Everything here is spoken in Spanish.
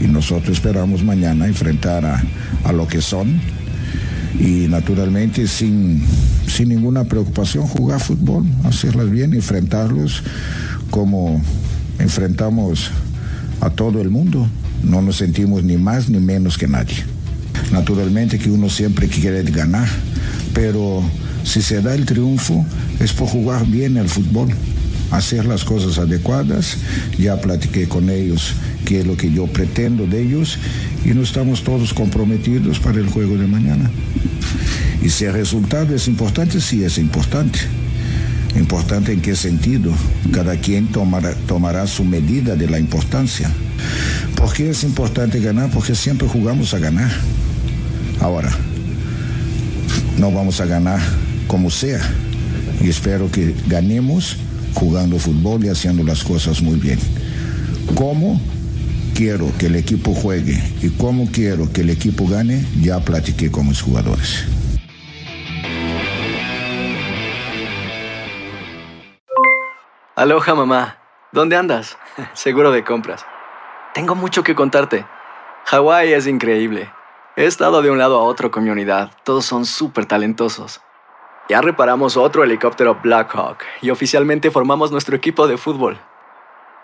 y nosotros esperamos mañana enfrentar a, a lo que son y naturalmente sin, sin ninguna preocupación jugar fútbol, hacerlas bien, enfrentarlos como enfrentamos a todo el mundo. No nos sentimos ni más ni menos que nadie. Naturalmente que uno siempre quiere ganar, pero si se da el triunfo es por jugar bien el fútbol, hacer las cosas adecuadas. Ya platiqué con ellos qué es lo que yo pretendo de ellos y no estamos todos comprometidos para el juego de mañana. Y si el resultado es importante, sí es importante. Importante en qué sentido. Cada quien tomará, tomará su medida de la importancia. ¿Por qué es importante ganar? Porque siempre jugamos a ganar. Ahora, no vamos a ganar como sea. Y espero que ganemos jugando fútbol y haciendo las cosas muy bien. ¿Cómo? Quiero que el equipo juegue y cómo quiero que el equipo gane, ya platiqué con mis jugadores. Aloha mamá, ¿dónde andas? Seguro de compras. Tengo mucho que contarte. Hawái es increíble. He estado de un lado a otro con mi unidad. Todos son súper talentosos. Ya reparamos otro helicóptero Blackhawk y oficialmente formamos nuestro equipo de fútbol.